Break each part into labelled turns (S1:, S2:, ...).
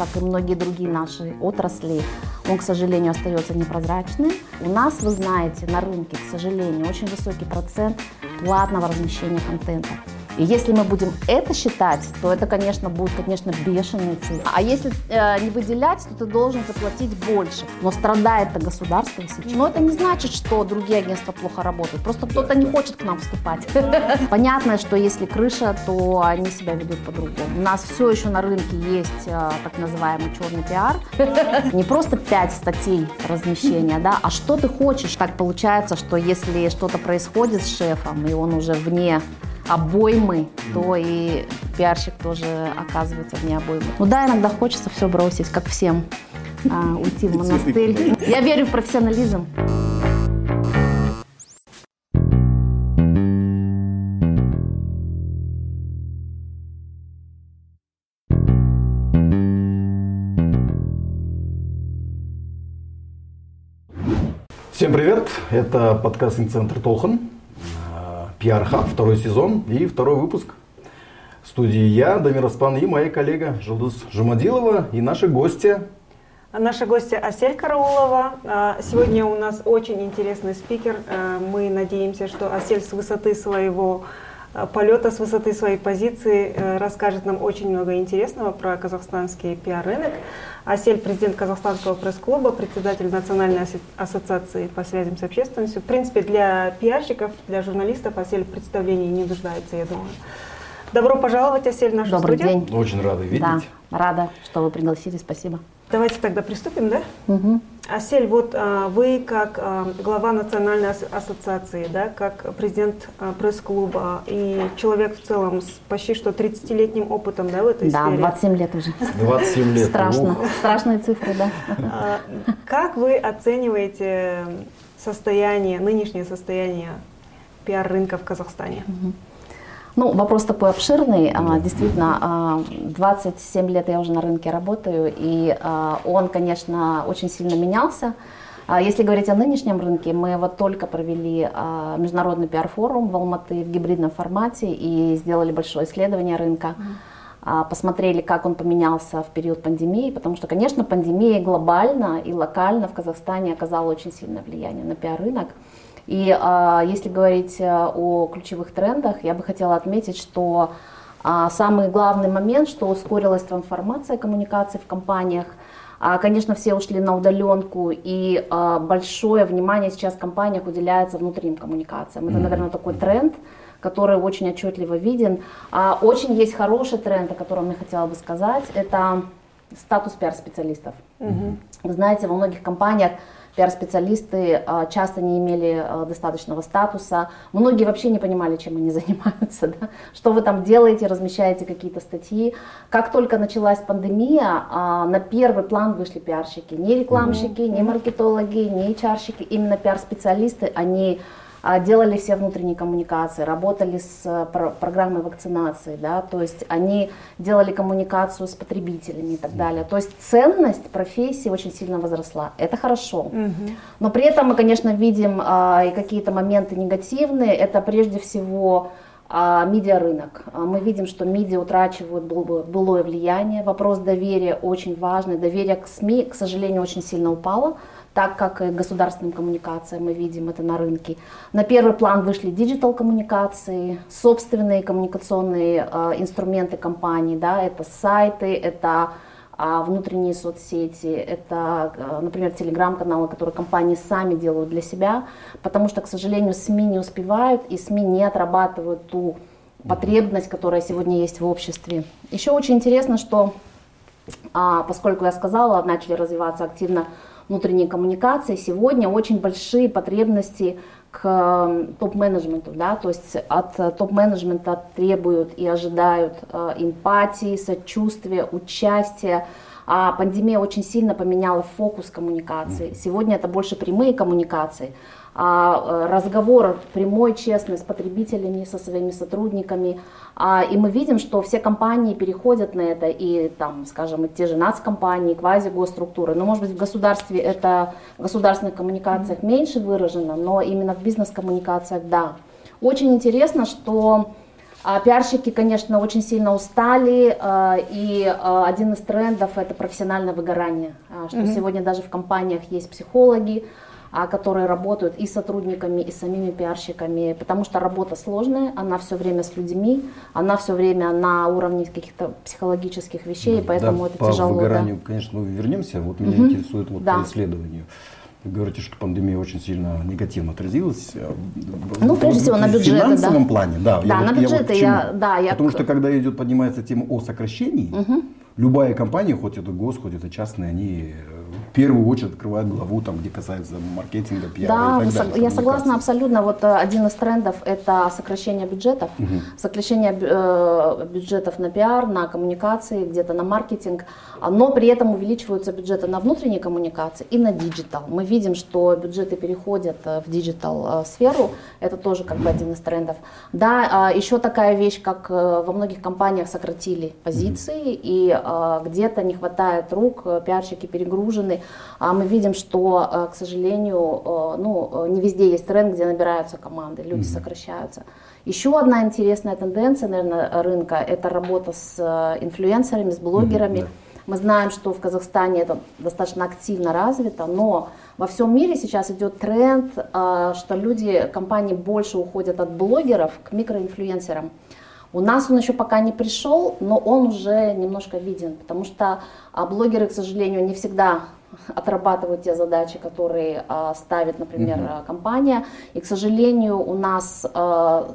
S1: как и многие другие наши отрасли, он, к сожалению, остается непрозрачным. У нас, вы знаете, на рынке, к сожалению, очень высокий процент платного размещения контента. И если мы будем это считать, то это, конечно, будет, конечно, бешеные цифры. А если э, не выделять, то ты должен заплатить больше. Но страдает это государство сейчас. Но это не значит, что другие агентства плохо работают. Просто кто-то не хочет к нам вступать. Понятно, что если крыша, то они себя ведут по-другому. У нас все еще на рынке есть э, так называемый черный пиар. Не просто пять статей размещения, да, а что ты хочешь. Так получается, что если что-то происходит с шефом, и он уже вне обоймы, то и пиарщик тоже оказывается вне обоймы. Ну да, иногда хочется все бросить, как всем, а, уйти в монастырь. Я верю в профессионализм.
S2: Всем привет, это подкаст «Инцентр Толхан». PR Hub, второй сезон и второй выпуск. В студии я, Дамир Аспан и моя коллега Жылдус Жумадилова и наши гости.
S3: Наши гости Асель Караулова. А, сегодня у нас очень интересный спикер. А, мы надеемся, что Асель с высоты своего а, полета, с высоты своей позиции расскажет нам очень много интересного про казахстанский пиар-рынок. Асель, президент Казахстанского пресс-клуба, председатель Национальной ассоциации по связям с общественностью. В принципе, для пиарщиков, для журналистов Асель в представлении не нуждается, я думаю. Добро пожаловать, Асель, в нашу
S1: Добрый
S3: студию.
S1: день.
S2: Очень рады видеть.
S1: Да, рада, что вы пригласили, спасибо.
S3: Давайте тогда приступим, да?
S1: Угу.
S3: Асель, вот а, вы как а, глава Национальной ассоциации, да, как президент а, пресс-клуба и человек в целом с почти что 30-летним опытом да, в этой
S1: да,
S3: сфере.
S1: 27 лет уже.
S2: 27 лет.
S1: Страшно.
S2: Ух.
S1: Страшные цифры, да.
S3: Как вы оцениваете состояние, нынешнее состояние пиар-рынка в Казахстане?
S1: Ну, вопрос такой обширный. А, Действительно, а, 27 лет я уже на рынке работаю, и а, он, конечно, очень сильно менялся. А Если говорить о нынешнем рынке, мы вот только провели а, международный пиар-форум в Алматы в гибридном формате и сделали большое исследование рынка. А, Посмотрели, как он поменялся в период пандемии, потому что, конечно, пандемия глобально и локально в Казахстане оказала очень сильное влияние на пиар-рынок. И а, если говорить а, о ключевых трендах, я бы хотела отметить, что а, самый главный момент, что ускорилась трансформация коммуникаций в компаниях. А, Конечно, все ушли на удаленку, и а, большое внимание сейчас в компаниях уделяется внутренним коммуникациям. Это, наверное, такой тренд, который очень отчетливо виден. А, Очень есть хороший тренд, о котором я хотела бы сказать, это статус пиар-специалистов. Вы знаете, во многих компаниях пиар-специалисты а, часто не имели а, достаточного статуса. Многие вообще не понимали, чем они занимаются. Да? Что вы там делаете, размещаете какие-то статьи. Как только началась пандемия, а, на первый план вышли пиарщики. Не рекламщики, не маркетологи, не HR-щики, именно пиар-специалисты. Они делали все внутренние коммуникации, работали с э, про- программой вакцинации, да, то есть они делали коммуникацию с потребителями и так далее. То есть ценность профессии очень сильно возросла. Это хорошо. Но при этом мы, конечно, видим а, и какие-то моменты негативные. Это прежде всего а, медиарынок. А, Мы видим, что медиа утрачивают был- былое влияние. Вопрос доверия очень важный. Доверие к СМИ, к сожалению, очень сильно упало так как и государственным коммуникациям мы видим это на рынке. На первый план вышли digital коммуникации, собственные коммуникационные э, инструменты компаний, да, это сайты, это а, внутренние соцсети, это, э, например, телеграм-каналы, которые компании сами делают для себя, потому что, к сожалению, СМИ не успевают и СМИ не отрабатывают ту потребность, которая сегодня есть в обществе. Еще очень интересно, что а, поскольку я сказала, начали развиваться активно внутренние коммуникации, сегодня очень большие потребности к топ-менеджменту, да, то есть от э, топ-менеджмента требуют и ожидают э, эмпатии, сочувствия, участия. А пандемия очень сильно поменяла фокус коммуникации. Сегодня это больше прямые коммуникации, а, э, разговор прямой, честный с потребителями, со своими сотрудниками. А, И мы видим, что все компании переходят на это, и там, скажем, и те же нацкомпании, квази-госструктуры. Но, может быть, в государстве это, в государственных коммуникациях меньше выражено, но именно в бизнес-коммуникациях, да. Очень интересно, что А пиарщики, конечно, очень сильно устали, а, и а, один из трендов это профессиональное выгорание, что mm-hmm. сегодня даже в компаниях есть психологи, которые работают и сотрудниками, и самими пиарщиками, потому что работа сложная, она все время с людьми, она все время на уровне каких-то психологических вещей, поэтому
S2: да,
S1: это
S2: по
S1: тяжело.
S2: По выгоранию, да. конечно, мы вернемся. Вот меня угу. интересует вот да. по исследованию. Вы говорите, что пандемия очень сильно негативно отразилась. Э,
S1: ну, прежде всего, на бюджеты,
S2: В финансовом да. плане, да.
S1: Да, я на вот, бюджеты я,
S2: я, да, я... Потому что, когда идет, поднимается тема о сокращении, угу. любая компания, хоть это гос, хоть это частная, они в первую очередь открывают главу, там, где касается маркетинга, пиара
S1: да,
S2: и так далее.
S1: я согласна абсолютно. Вот э, один из трендов – это сокращение бюджетов. Угу. Сокращение э, бюджетов на пиар, на коммуникации, где-то на маркетинг – но при этом увеличиваются бюджеты на внутренние коммуникации и на digital. Мы видим, что бюджеты переходят э, в digital э, сферу, это тоже как бы один из трендов. Да, а, еще такая вещь, как во многих компаниях сократили позиции, и где-то не хватает рук, пиарщики перегружены. А мы видим, что, к сожалению, ну, не везде есть тренд, где набираются команды, люди mm-hmm. сокращаются. Еще одна интересная тенденция, наверное, рынка – это работа с инфлюенсерами, с блогерами. Mm-hmm, мы знаем, что в Казахстане это достаточно активно развито, но во всем мире сейчас идет тренд, что люди, компании больше уходят от блогеров к микроинфлюенсерам. У нас он еще пока не пришел, но он уже немножко виден, потому что а, блогеры, к сожалению, не всегда отрабатывают те задачи, которые э, ставит, например, uh компания. И, к сожалению, у нас э,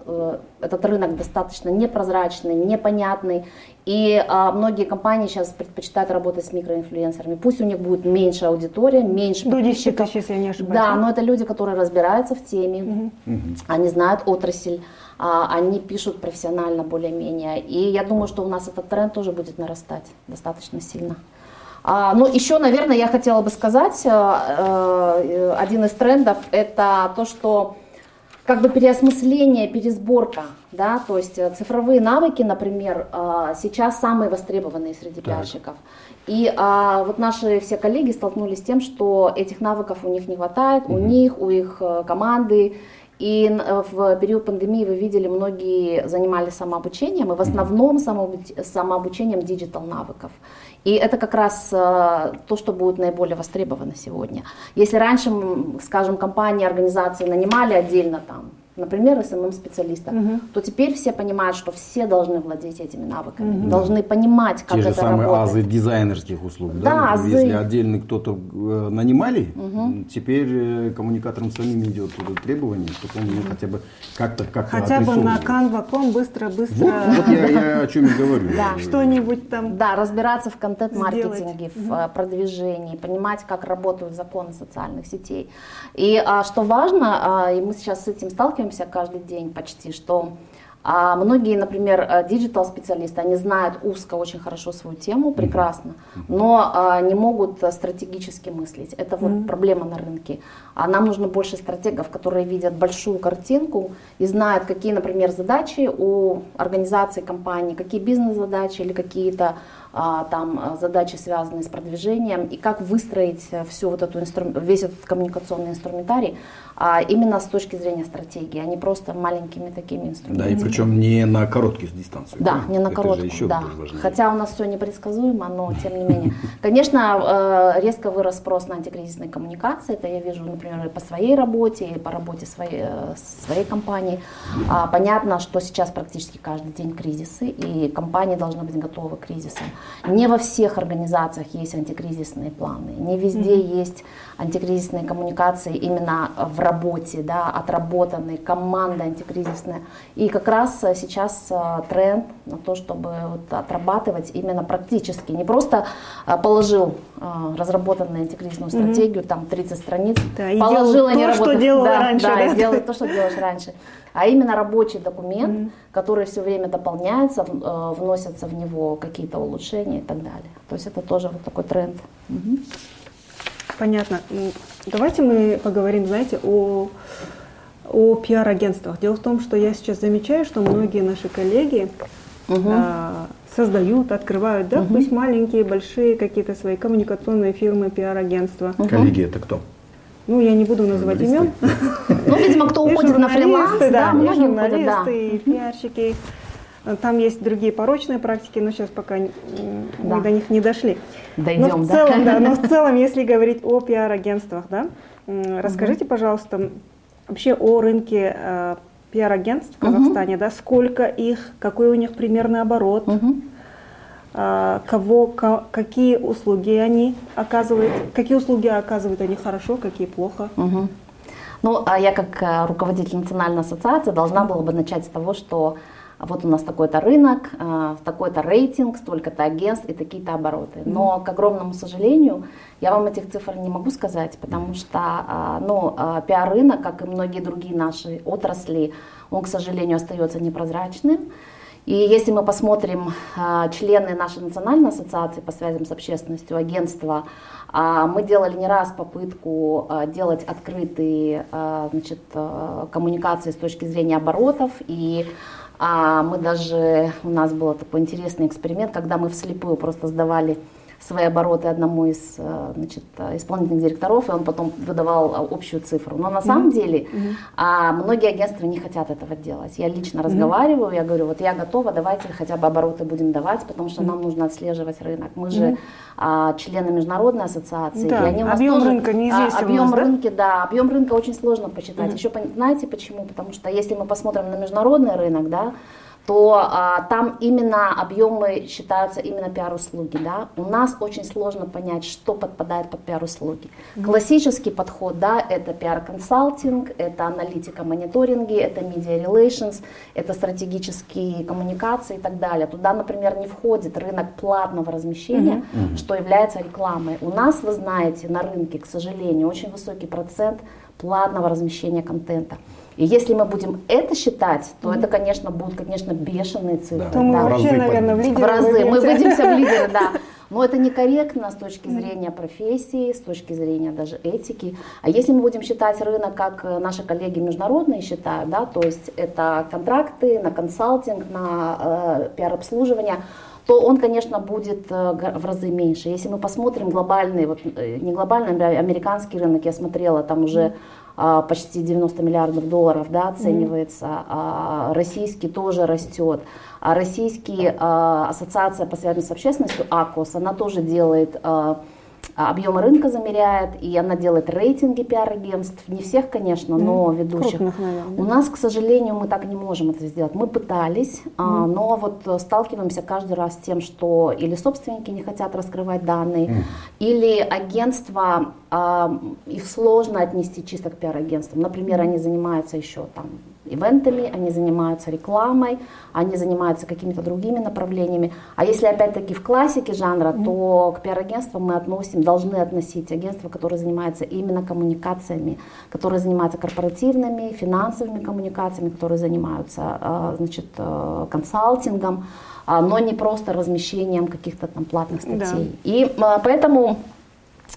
S1: э, этот рынок достаточно непрозрачный, непонятный. И э, многие компании сейчас предпочитают работать с микроинфлюенсерами. Пусть у них будет меньше аудитория, меньше
S3: До 10 тысяч, если я не ошибаюсь.
S1: Да, но это люди, которые разбираются в теме, uh они знают отрасль они пишут профессионально более-менее. И я думаю, что у нас этот тренд тоже будет нарастать достаточно сильно. А, ну, еще, наверное, я хотела бы сказать, э, э, один из трендов – это то, что как бы переосмысление, пересборка, да, то есть э, цифровые навыки, например, сейчас самые востребованные среди пиарщиков. И а, вот наши все коллеги столкнулись с тем, что этих навыков у них не хватает, угу. у них, у их команды. И в период пандемии вы видели, многие занимались самообучением, и в основном самообучением digital навыков. И это как раз э, то, что будет наиболее востребовано сегодня. Если раньше, скажем, компании, организации нанимали отдельно там например, SMM-специалиста, угу. то теперь все понимают, что все должны владеть этими навыками, угу. должны понимать, как
S2: Те
S1: это
S2: же самые
S1: работает.
S2: азы дизайнерских услуг, да?
S1: да
S2: азы. Если отдельно кто-то э, нанимали, угу. теперь э, коммуникаторам самим идет требование, чтобы он угу. хотя бы как-то как
S3: Хотя бы на Canva.com быстро-быстро...
S2: Вот, вот я, я о чем и говорю.
S3: Да. Что-нибудь там
S1: Да, разбираться в контент-маркетинге, в угу. продвижении, понимать, как работают законы социальных сетей. И а, что важно, а, и мы сейчас с этим сталкиваемся, сталкиваемся каждый день почти, что а многие, например, э, digital-специалисты, они знают узко очень хорошо свою тему, прекрасно, но а, не могут э, стратегически мыслить. Это вот mm-hmm. проблема на рынке. А нам нужно больше стратегов, которые видят большую картинку и знают, какие, например, задачи у организации, компании, какие бизнес-задачи или какие-то а, там а, задачи, связанные с продвижением, и как выстроить э, всю вот эту инстру... весь этот коммуникационный инструментарий а именно с точки зрения стратегии, а не просто маленькими такими инструментами.
S2: Да, и причем не на коротких дистанциях.
S1: Да, да? не на коротких, да. Хотя у нас все непредсказуемо, но тем не менее. Конечно, э, резко вырос спрос на антикризисные коммуникации, это я вижу, например, и по своей работе, и по работе своей, э, своей компании. Понятно, что сейчас практически каждый день кризисы, и компании должны быть готовы к кризисам. Не во всех организациях есть антикризисные планы, не везде mm-hmm. есть антикризисные коммуникации именно в работе, да, отработанные, команда антикризисная. И как раз сейчас э, тренд на то, чтобы вот отрабатывать именно практически, не просто э, положил э, разработанную антикризисную стратегию, mm-hmm. там 30 страниц,
S3: да, положил, и делал то, что делал
S1: да,
S3: раньше.
S1: Да, да, и то, что делаешь раньше а именно рабочий документ, mm-hmm. который все время дополняется, э, вносятся в него какие-то улучшения и так далее. То есть это тоже вот такой тренд. Угу.
S3: Понятно. Давайте мы поговорим, знаете, о, о пиар-агентствах. Дело в том, что я сейчас замечаю, что многие наши коллеги угу. а, создают, открывают, да, угу. пусть маленькие, большие какие-то свои коммуникационные фирмы, пиар-агентства.
S2: Угу. Коллеги это кто?
S3: Ну, я не буду называть имен.
S1: Ну, видимо, кто уходит на фриланс,
S3: да, многие уходят, да. и пиарщики. Там есть другие порочные практики, но сейчас пока да. мы до них не дошли.
S1: Дойдем,
S3: но в целом, да? да, но в целом, если говорить о пиар-агентствах, да, расскажите, пожалуйста, вообще о рынке э, пиар-агентств в Казахстане, да, сколько их, какой у них примерный оборот, э, кого, ко, какие услуги они оказывают, какие услуги оказывают они хорошо, какие плохо.
S1: Ну, а я как э, руководитель национальной ассоциации должна была бы начать с того, что вот у нас такой-то рынок, э, такой-то рейтинг, столько-то агентств и такие-то обороты. Но, к огромному сожалению, я вам этих цифр не могу сказать, потому что э, ну, пиар-рынок, как и многие другие наши отрасли, он, к сожалению, остается непрозрачным. И если мы посмотрим члены нашей национальной ассоциации по связям с общественностью, агентства, а мы делали не раз попытку а, делать открытые а, значит, коммуникации с точки зрения оборотов. И мы даже, у нас был такой интересный эксперимент, когда мы вслепую просто сдавали свои обороты одному из э, значит, исполнительных директоров, и он потом выдавал э, общую цифру. Но на самом mm-hmm. деле mm-hmm. А, многие агентства не хотят этого делать. Я лично mm-hmm. разговариваю, я говорю, вот я готова, давайте хотя бы обороты будем давать, потому что mm-hmm. нам нужно отслеживать рынок. Мы mm-hmm. же а, члены международной ассоциации,
S3: да,
S1: и они
S3: у нас объем тоже, рынка неизвестен.
S1: А, объем нас, рынка, да? да, объем рынка очень сложно посчитать. Mm-hmm. Еще знаете почему? Потому что если мы посмотрим на международный рынок, да, то а, там именно объемы считаются именно пиар-услуги. Да? У нас очень сложно понять, что подпадает под пиар-услуги. Mm-hmm. Классический подход, да, это пиар-консалтинг, это аналитика мониторинги, это media relations, это стратегические коммуникации и так далее. Туда, например, не входит рынок платного размещения, mm-hmm. что является рекламой. У нас, вы знаете, на рынке, к сожалению, очень высокий процент платного размещения контента. И если мы будем это считать, то mm-hmm. это, конечно, будут, конечно, бешеные цифры. Да.
S3: То мы да. вообще, разы наверное, в лидеры.
S1: В разы. Мы выйдемся в лидеры, да. Но это некорректно с точки зрения профессии, с точки зрения даже этики. А если мы будем считать рынок, как наши коллеги международные считают, да, то есть это контракты на консалтинг, на э, пиар-обслуживание, то он, конечно, будет э, в разы меньше. Если мы посмотрим глобальный, вот э, не глобальный, а американский рынок, я смотрела, там уже почти 90 миллиардов долларов да, оценивается, mm-hmm. российский тоже растет. А российский а, ассоциация по связям с общественностью, АКОС, она тоже делает а, объемы рынка замеряет, и она делает рейтинги пиар-агентств. Не всех, конечно, но mm, ведущих. Крупных, наверное. У нас, к сожалению, мы так не можем это сделать. Мы пытались, mm. но вот сталкиваемся каждый раз с тем, что или собственники не хотят раскрывать данные, mm. или агентства, их сложно отнести чисто к пиар-агентствам. Например, они занимаются еще там ивентами, они занимаются рекламой, они занимаются какими-то другими направлениями. А если опять-таки в классике жанра, mm-hmm. то к пиар-агентствам мы относим, должны относить агентства, которые занимаются именно коммуникациями, которые занимаются корпоративными, финансовыми коммуникациями, которые занимаются а, значит, э, консалтингом, а, но не просто размещением каких-то там платных статей. Да. И а, поэтому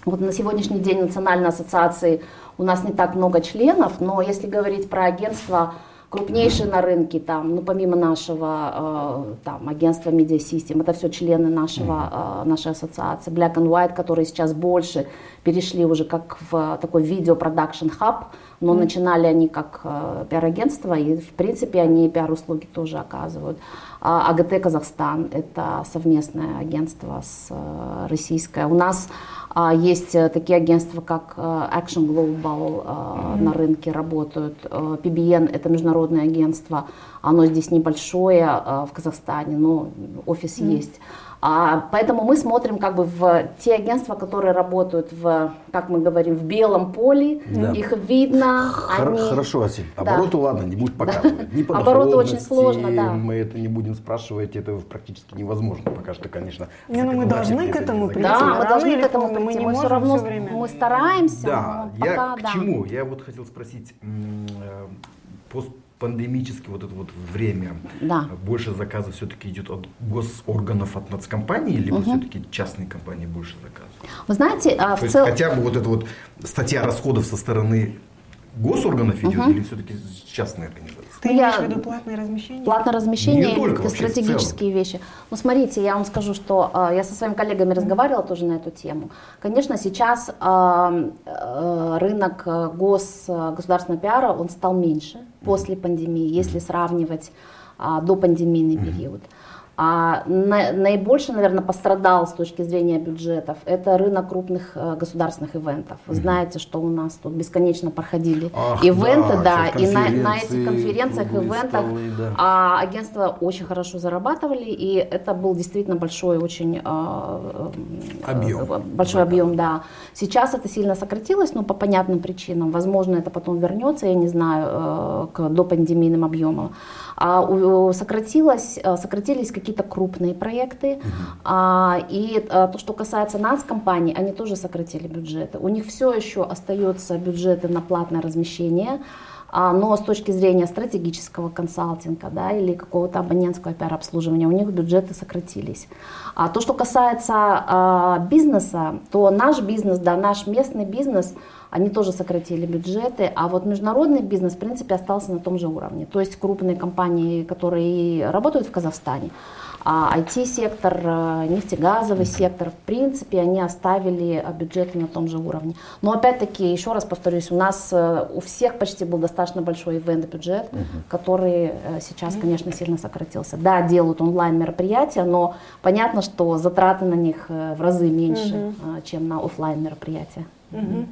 S1: вот на сегодняшний день Национальной ассоциации у нас не так много членов, но если говорить про агентства крупнейшие на рынке, там, ну, помимо нашего э, там, агентства Media System, это все члены нашего, э, нашей ассоциации, Black and White, которые сейчас больше перешли уже как в такой видео продакшн хаб, но mm-hmm. начинали они как э, пиар-агентство, и в принципе они пиар-услуги тоже оказывают. А АГТ Казахстан – это совместное агентство с э, российское. У нас а, есть э, такие агентства, как э, Action Global mm-hmm. на рынке работают. PBN – это международное агентство, оно здесь небольшое в Казахстане, но офис mm-hmm. есть. А, поэтому мы смотрим как бы в те агентства, которые работают в, как мы говорим, в белом поле, да. их видно.
S2: Хор- они... Хорошо, Василий. Обороты, да. ладно, не будем показывать.
S1: Не Обороты очень сложно, да.
S2: Мы это не будем спрашивать, это практически невозможно пока что, конечно.
S3: Не, ну мы должны к этому прийти.
S1: Да, мы должны к этому прийти. Мы, не мы все равно все время. мы стараемся.
S2: Да, я пока, к да. чему? Я вот хотел спросить, э, пост пандемическое вот это вот время да. больше заказов все-таки идет от госорганов, от нацкомпаний, либо угу. все-таки частные компании больше заказывают?
S1: Вы знаете,
S2: а, в цел... хотя бы вот эта вот статья расходов со стороны госорганов идет угу. или все-таки частные организации?
S3: Ты имеешь в виду платное размещение?
S1: Платное размещение, это стратегические вещи. Ну, смотрите, я вам скажу, что э, я со своими коллегами разговаривала тоже на эту тему. Конечно, сейчас э, э, рынок э, гос, э, государственного пиара, он стал меньше после пандемии, если сравнивать а, до пандемийный период. А на, наибольше, наверное, пострадал с точки зрения бюджетов это рынок крупных э, государственных ивентов. Вы знаете, что у нас тут бесконечно проходили Ах, ивенты, да, да и на, на этих конференциях, ивентах столы, да. а, агентства очень хорошо зарабатывали, и это был действительно большой очень э, объем. Э, большой объем, да. Сейчас это сильно сократилось, но по понятным причинам. Возможно, это потом вернется, я не знаю, э, к допандемийным объемам. А, сократилось, э, сократились какие-то крупные проекты, угу. а, и а, то, что касается нас, компаний, они тоже сократили бюджеты. У них все еще остаются бюджеты на платное размещение, но с точки зрения стратегического консалтинга да, или какого-то абонентского пиар-обслуживания у них бюджеты сократились. А то, что касается а, бизнеса, то наш бизнес, да, наш местный бизнес – они тоже сократили бюджеты, а вот международный бизнес, в принципе, остался на том же уровне. То есть крупные компании, которые работают в Казахстане, а IT-сектор, э, нефтегазовый сектор, в принципе, они оставили э, бюджеты на том же уровне. Но опять-таки, еще раз повторюсь, у нас э, у всех почти был достаточно большой ивент-бюджет, угу. который сейчас, конечно, сильно сократился. Да, делают онлайн-мероприятия, но понятно, что затраты на них в разы меньше, угу. чем на офлайн мероприятия.
S3: Угу.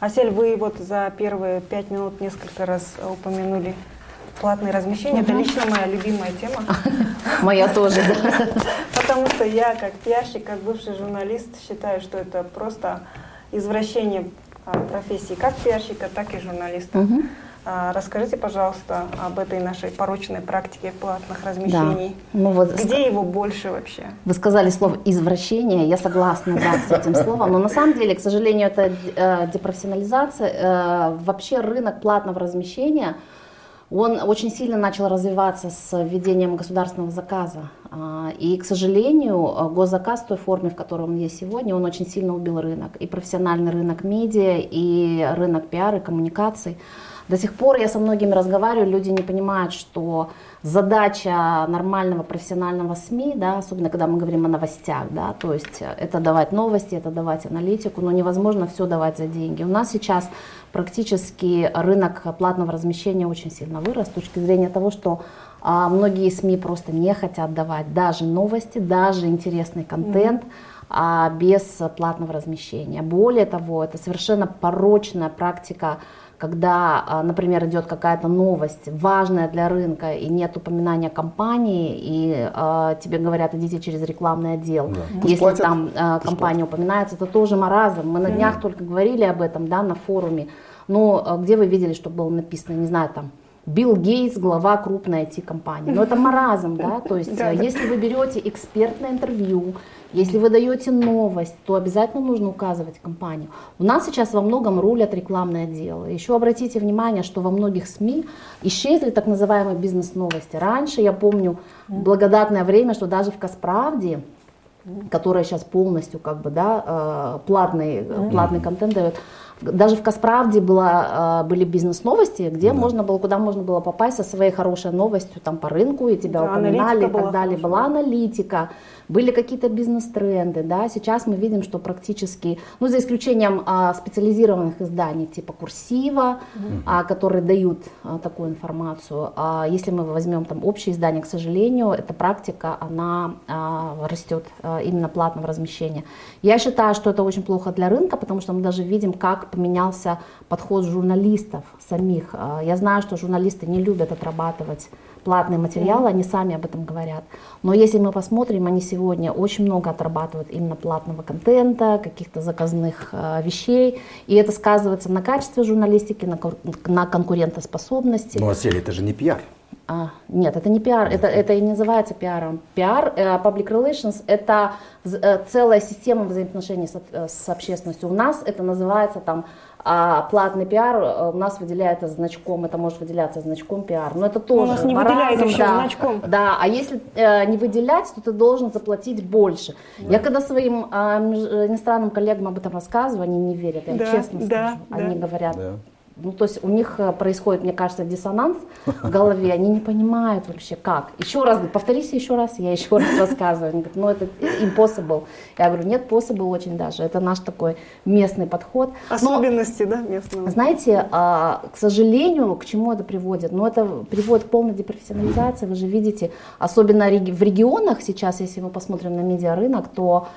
S3: Асель, вы вот за первые пять минут несколько раз упомянули платные размещения. Угу. Это лично моя любимая тема.
S1: Моя тоже, да.
S3: Потому что я, как пиарщик, как бывший журналист, считаю, что это просто извращение а, профессии как пиарщика, так и журналиста. Угу. Расскажите, пожалуйста, об этой нашей порочной практике платных размещений. Да. Ну, вот Где его больше вообще?
S1: Вы сказали слово «извращение», я согласна да, с этим словом, но на самом деле, к сожалению, это э, депрофессионализация. Э, вообще рынок платного размещения, он очень сильно начал развиваться с введением государственного заказа. А, и, к сожалению, госзаказ в той форме, в которой он есть сегодня, он очень сильно убил рынок. И профессиональный рынок медиа, и рынок пиара, и коммуникаций. До сих пор я со многими разговариваю, люди не понимают, что задача нормального профессионального СМИ, да, особенно когда мы говорим о новостях, да, то есть это давать новости, это давать аналитику, но невозможно все давать за деньги. У нас сейчас практически рынок платного размещения очень сильно вырос с точки зрения того, что а, многие СМИ просто не хотят давать даже новости, даже интересный контент. Mm-hmm а без платного размещения. Более того, это совершенно порочная практика когда, а, например, идет какая-то новость важная для рынка и нет упоминания компании, и э, тебе говорят, идите через рекламный отдел. Да. Если платят, там э, компания платят. упоминается, это тоже маразм. Мы на днях mm-hmm. только говорили об этом да, на форуме. Но где вы видели, что было написано, не знаю, там, Билл Гейтс, глава крупной IT-компании. Но это маразм, да, то есть если вы берете экспертное интервью, если вы даете новость, то обязательно нужно указывать компанию. У нас сейчас во многом рулят рекламные отделы. Еще обратите внимание, что во многих СМИ исчезли так называемые бизнес-новости. Раньше, я помню, благодатное время, что даже в Касправде, которая сейчас полностью как бы, да, э, платный, платный контент дает, даже в Касправде было, были бизнес-новости, где да. можно было, куда можно было попасть со своей хорошей новостью там, по рынку, и тебя да, упоминали и так далее. Была аналитика были какие-то бизнес-тренды, да, сейчас мы видим, что практически, ну, за исключением а, специализированных изданий типа Курсива, mm-hmm. а, которые дают а, такую информацию, а если мы возьмем там общие издания, к сожалению, эта практика, она а, растет а, именно платного размещения. Я считаю, что это очень плохо для рынка, потому что мы даже видим, как поменялся подход журналистов самих. А, я знаю, что журналисты не любят отрабатывать платные материалы, они сами об этом говорят. Но если мы посмотрим, они сегодня очень много отрабатывают именно платного контента, каких-то заказных э, вещей, и это сказывается на качестве журналистики, на, на конкурентоспособности.
S2: Ну, а это же не пиар.
S1: А, нет, это не пиар, это, это и не называется пиаром. Пиар, э, public relations, это э, целая система взаимоотношений с, с общественностью. У нас это называется там а платный пиар э, у нас выделяется значком, это может выделяться значком пиар. Но это тоже.
S3: У нас не выделяют еще да, значком.
S1: Да, а если э, не выделять, то ты должен заплатить больше. Да. Я когда своим э, иностранным коллегам об этом рассказываю, они не верят, я да, честно да, скажу. Да. Они говорят, да ну, то есть у них э, происходит, мне кажется, диссонанс в голове, они не понимают вообще как. Еще раз, повторись еще раз, я еще раз рассказываю. Они говорят, ну это impossible. Я говорю, нет, possible очень даже. Это наш такой местный подход.
S3: Особенности, Но, да, местного?
S1: Знаете, а, к сожалению, к чему это приводит? Ну это приводит к полной депрофессионализации. Вы же видите, особенно в регионах сейчас, если мы посмотрим на медиарынок, то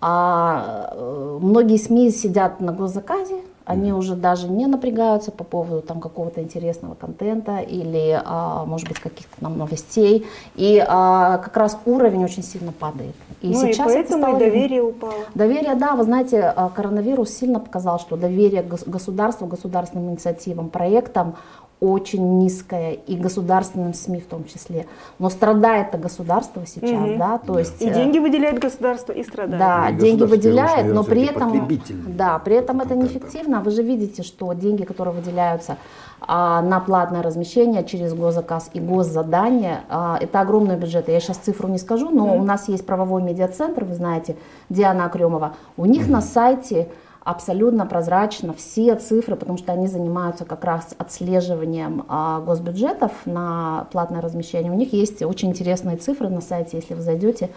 S1: а, э, многие СМИ сидят на госзаказе, они уже даже не напрягаются по поводу там какого-то интересного контента или, а, может быть, каких-то там новостей. И а, как раз уровень очень сильно падает.
S3: И ну сейчас и поэтому стало... и доверие упало.
S1: Доверие, да, вы знаете, а, коронавирус сильно показал, что доверие государству, государственным инициативам, проектам очень низкая и государственным СМИ в том числе. Но страдает это государство сейчас, угу. да, то есть...
S3: И э, деньги выделяет государство и страдает.
S1: Да, и деньги выделяет, но при этом... Да, при этом это неэффективно. Вы же видите, что деньги, которые выделяются а, на платное размещение через госзаказ и госзадание, а, это огромные бюджеты. Я сейчас цифру не скажу, но угу. у нас есть правовой медиацентр, вы знаете, Диана Акремова. У них угу. на сайте абсолютно прозрачно все цифры, потому что они занимаются как раз отслеживанием а, госбюджетов на платное размещение. У них есть очень интересные цифры на сайте, если вы зайдете,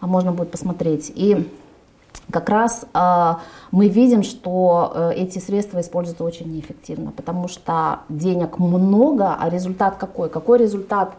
S1: а можно будет посмотреть. И как раз э, мы видим, что э, эти средства используются очень неэффективно, потому что денег много, а результат какой? Какой результат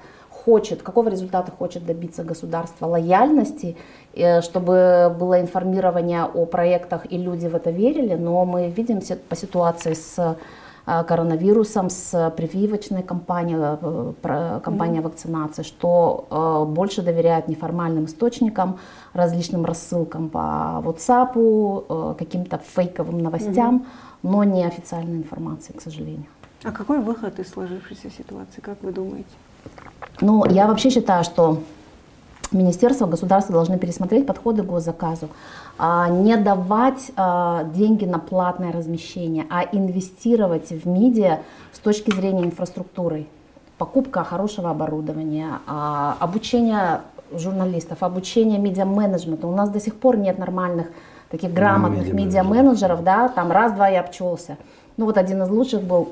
S1: хочет, какого результата хочет добиться государство? Лояльности Э, чтобы было информирование о проектах и люди в это верили, но мы видим по ситуации с э, коронавирусом, с прививочной кампанией, э, кампанией вакцинации, что больше доверяют неформальным источникам, различным рассылкам по WhatsApp, каким-то фейковым новостям, но не официальной информации, к сожалению.
S3: А какой выход из сложившейся ситуации, как вы думаете?
S1: Ну, я вообще считаю, что Министерство, государство должны пересмотреть подходы к госзаказу, а, не давать а, деньги на платное размещение, а инвестировать в медиа с точки зрения инфраструктуры. Покупка хорошего оборудования, а, обучение журналистов, обучение медиа-менеджмента. У нас до сих пор нет нормальных таких грамотных медиа-менеджеров, да, там раз-два и обчелся. Ну вот один из лучших был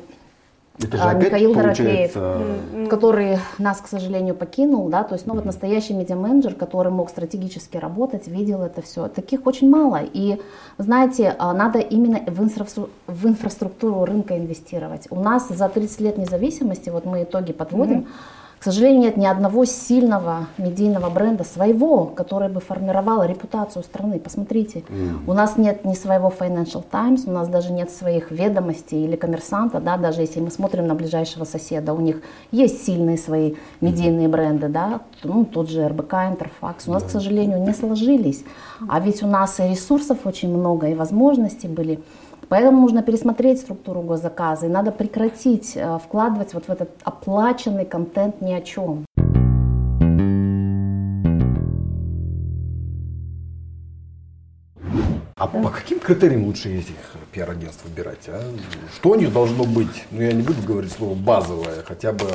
S1: это же а, Михаил Дорофеев, который нас, к сожалению, покинул, да, то есть, ну, вот настоящий медиа-менеджер, который мог стратегически работать, видел это все. Таких очень мало. И, знаете, а, надо именно в, инфра- в инфраструктуру рынка инвестировать. У нас за 30 лет независимости, вот мы итоги подводим, mm-hmm к сожалению, нет ни одного сильного медийного бренда своего, который бы формировал репутацию страны. Посмотрите, mm. у нас нет ни своего Financial Times, у нас даже нет своих ведомостей или коммерсанта, да, даже если мы смотрим на ближайшего соседа, у них есть сильные свои медийные бренды, да, ну, тот же РБК, Интерфакс. У нас, к сожалению, не сложились. А ведь у нас и ресурсов очень много, и возможностей были. Поэтому нужно пересмотреть структуру госзаказа и надо прекратить э, вкладывать вот в этот оплаченный контент ни о чем.
S2: А да. по каким критериям лучше этих пиар-агентств выбирать? А? Что у них должно быть? Ну, я не буду говорить слово базовое, хотя бы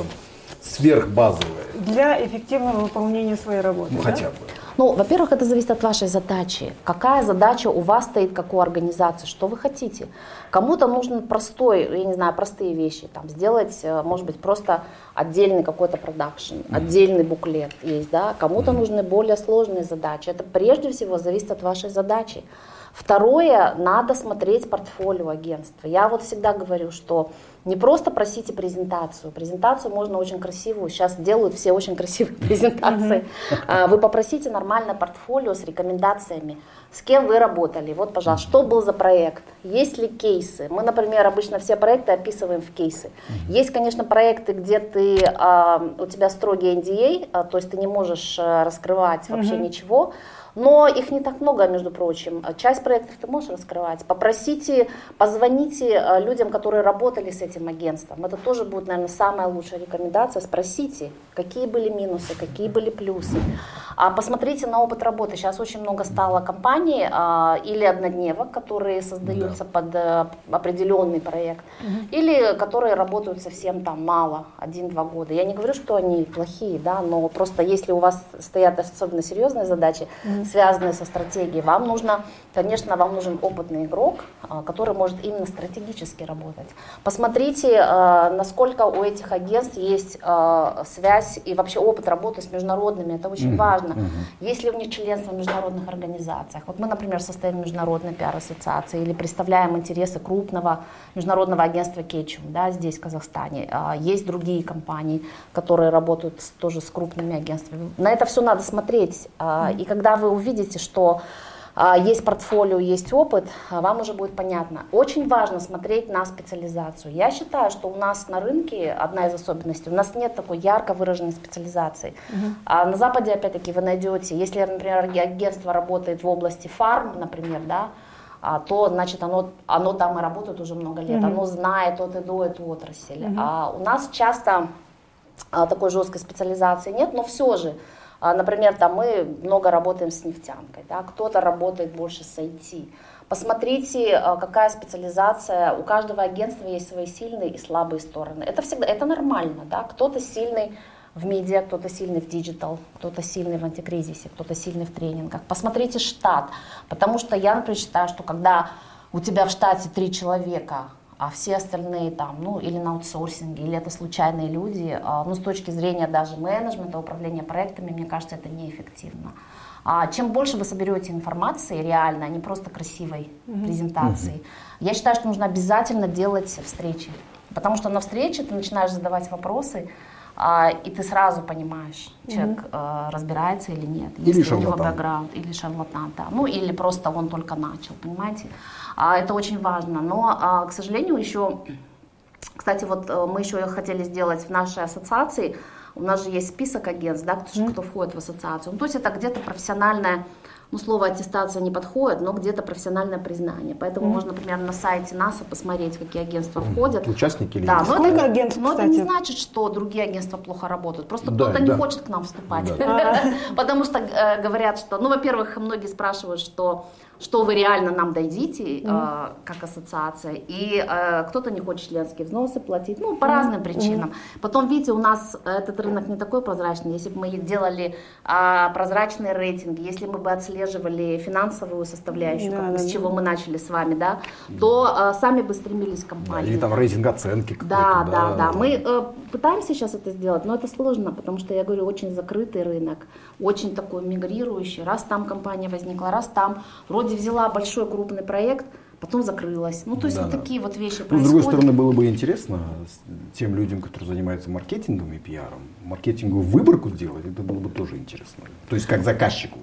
S2: сверхбазовое.
S3: Для эффективного выполнения своей работы.
S2: Ну,
S3: да?
S2: хотя бы.
S1: Ну, во-первых, это зависит от вашей задачи. Какая задача у вас стоит, как у организации, что вы хотите. Кому-то нужно простой, я не знаю, простые вещи, там, сделать, э, может быть, просто отдельный какой-то продакшн, mm-hmm. отдельный буклет есть, да. Кому-то mm-hmm. нужны более сложные задачи. Это прежде всего зависит от вашей задачи. Второе, надо смотреть портфолио агентства. Я вот всегда говорю, что не просто просите презентацию. Презентацию можно очень красивую. Сейчас делают все очень красивые презентации. А, вы попросите нормальное портфолио с рекомендациями. С кем вы работали? Вот, пожалуйста, что был за проект? Есть ли кейсы? Мы, например, обычно все проекты описываем в кейсы. Есть, конечно, проекты, где ты, а, у тебя строгий NDA, а, то есть ты не можешь раскрывать вообще ничего. Но их не так много, между прочим. Часть проектов ты можешь раскрывать. Попросите, позвоните э, людям, которые работали с этим агентством. Это тоже будет, наверное, самая лучшая рекомендация. Спросите, какие были минусы, какие были плюсы. А посмотрите на опыт работы. Сейчас очень много стало компаний а, или однодневок, которые создаются да. под а, определенный проект, угу. или которые работают совсем там мало, один-два года. Я не говорю, что они плохие, да, но просто если у вас стоят особенно серьезные задачи, угу. Связанные со стратегией, вам нужно, конечно, вам нужен опытный игрок, а, который может именно стратегически работать. Посмотрите э, насколько у этих агентств есть э, связь и вообще опыт работы с международными. Это очень mm-hmm. важно. Mm-hmm. Есть ли у них членство в международных организациях? Вот мы, например, состоим в международной пиар-ассоциации или представляем интересы крупного международного агентства Кетчум да, здесь, в Казахстане. Есть другие компании, которые работают тоже с крупными агентствами. На это все надо смотреть. И когда вы увидите, что а, есть портфолио, есть опыт, а, вам уже будет понятно. Очень важно смотреть на специализацию. Я считаю, что у нас на рынке одна из особенностей, у нас нет такой ярко выраженной специализации. Uh-huh. А на Западе, опять-таки, вы найдете, если, например, агентство работает в области фарм, например, да, а, то, значит, оно, оно там и работает уже много лет, uh-huh. оно знает от и до эту отрасль. Uh-huh. А у нас часто такой жесткой специализации нет, но все же например, там мы много работаем с нефтянкой, да, кто-то работает больше с IT. Посмотрите, а, какая специализация, у каждого агентства есть свои сильные и слабые стороны. Это всегда, это нормально, да, кто-то сильный в медиа, кто-то сильный в digital, кто-то сильный в антикризисе, кто-то сильный в тренингах. Посмотрите штат, потому что я, например, считаю, что когда у тебя в штате три человека, а все остальные там, ну, или на аутсорсинге, или это случайные люди, а, ну, с точки зрения даже менеджмента, управления проектами, мне кажется, это неэффективно. А чем больше вы соберете информации реально, а не просто красивой mm-hmm. презентации, mm-hmm. я считаю, что нужно обязательно делать встречи. Потому что на встрече ты начинаешь задавать вопросы, а, и ты сразу понимаешь, человек mm-hmm. а, разбирается или нет.
S2: Или если у него
S1: бэкграунд, или шарлатан, да. Ну, или просто он только начал, понимаете? А, это очень важно. Но, а, к сожалению, еще, кстати, вот э, мы еще хотели сделать в нашей ассоциации, у нас же есть список агентств, да, кто, mm-hmm. кто входит в ассоциацию. Ну, то есть это где-то профессиональная ну, слово аттестация не подходит, но где-то профессиональное признание. Поэтому mm-hmm. можно, например, на сайте НАСА посмотреть, какие агентства mm-hmm. входят.
S2: Участники или
S1: да, но Сколько это, агентств, Но кстати? это не значит, что другие агентства плохо работают. Просто да, кто-то да. не хочет к нам вступать. Потому что э, говорят, что, ну, во-первых, многие спрашивают, что что вы реально нам дадите, mm-hmm. э, как ассоциация, и э, кто-то не хочет членские взносы платить, ну, по mm-hmm. разным причинам. Mm-hmm. Потом, видите, у нас этот рынок не такой прозрачный. Если бы мы делали э, прозрачные рейтинги, если мы бы отслеживали финансовую составляющую, да, как, да, с чего да. мы начали с вами, да, то э, сами бы стремились к компании.
S2: или там рейтинг оценки
S1: да, да, да, да. Мы э, пытаемся сейчас это сделать, но это сложно, потому что, я говорю, очень закрытый рынок, очень такой мигрирующий. Раз там компания возникла, раз там вроде вроде взяла большой крупный проект, потом закрылась. Ну, то есть да, вот да. такие вот вещи
S2: происходят. Ну, с другой стороны, было бы интересно тем людям, которые занимаются маркетингом и пиаром, маркетинговую выборку сделать, это было бы тоже интересно. То есть как заказчику.